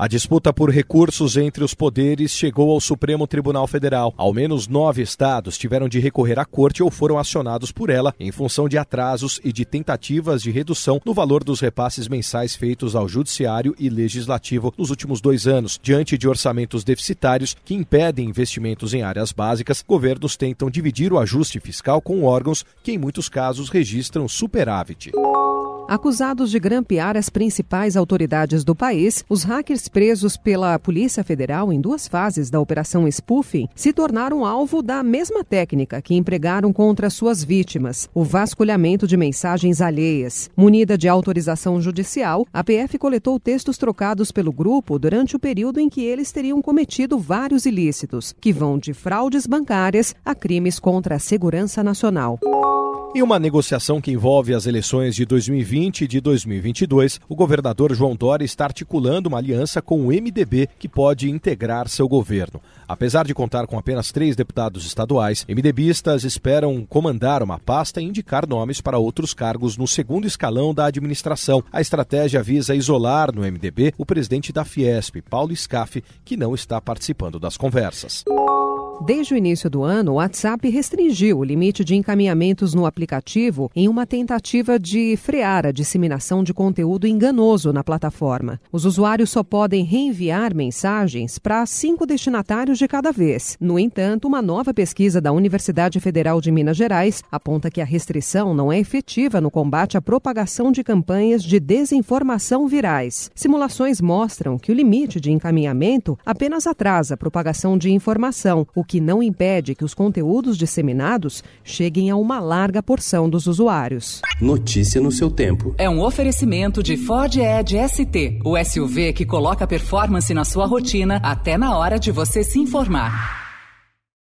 A disputa por recursos entre os poderes chegou ao Supremo Tribunal Federal. Ao menos nove estados tiveram de recorrer à corte ou foram acionados por ela em função de atrasos e de tentativas de redução no valor dos repasses mensais feitos ao Judiciário e Legislativo nos últimos dois anos. Diante de orçamentos deficitários que impedem investimentos em áreas básicas, governos tentam dividir o ajuste fiscal com órgãos que, em muitos casos, registram superávit. Acusados de grampear as principais autoridades do país, os hackers presos pela Polícia Federal em duas fases da Operação Spoofing se tornaram alvo da mesma técnica que empregaram contra suas vítimas, o vasculhamento de mensagens alheias. Munida de autorização judicial, a PF coletou textos trocados pelo grupo durante o período em que eles teriam cometido vários ilícitos, que vão de fraudes bancárias a crimes contra a segurança nacional. Em uma negociação que envolve as eleições de 2020 e de 2022, o governador João Dória está articulando uma aliança com o MDB que pode integrar seu governo. Apesar de contar com apenas três deputados estaduais, MDBistas esperam comandar uma pasta e indicar nomes para outros cargos no segundo escalão da administração. A estratégia visa isolar no MDB o presidente da Fiesp, Paulo Scaff, que não está participando das conversas. Desde o início do ano, o WhatsApp restringiu o limite de encaminhamentos no aplicativo em uma tentativa de frear a disseminação de conteúdo enganoso na plataforma. Os usuários só podem reenviar mensagens para cinco destinatários de cada vez. No entanto, uma nova pesquisa da Universidade Federal de Minas Gerais aponta que a restrição não é efetiva no combate à propagação de campanhas de desinformação virais. Simulações mostram que o limite de encaminhamento apenas atrasa a propagação de informação, o que não impede que os conteúdos disseminados cheguem a uma larga porção dos usuários. Notícia no seu tempo. É um oferecimento de Ford Edge ST, o SUV que coloca performance na sua rotina até na hora de você se informar.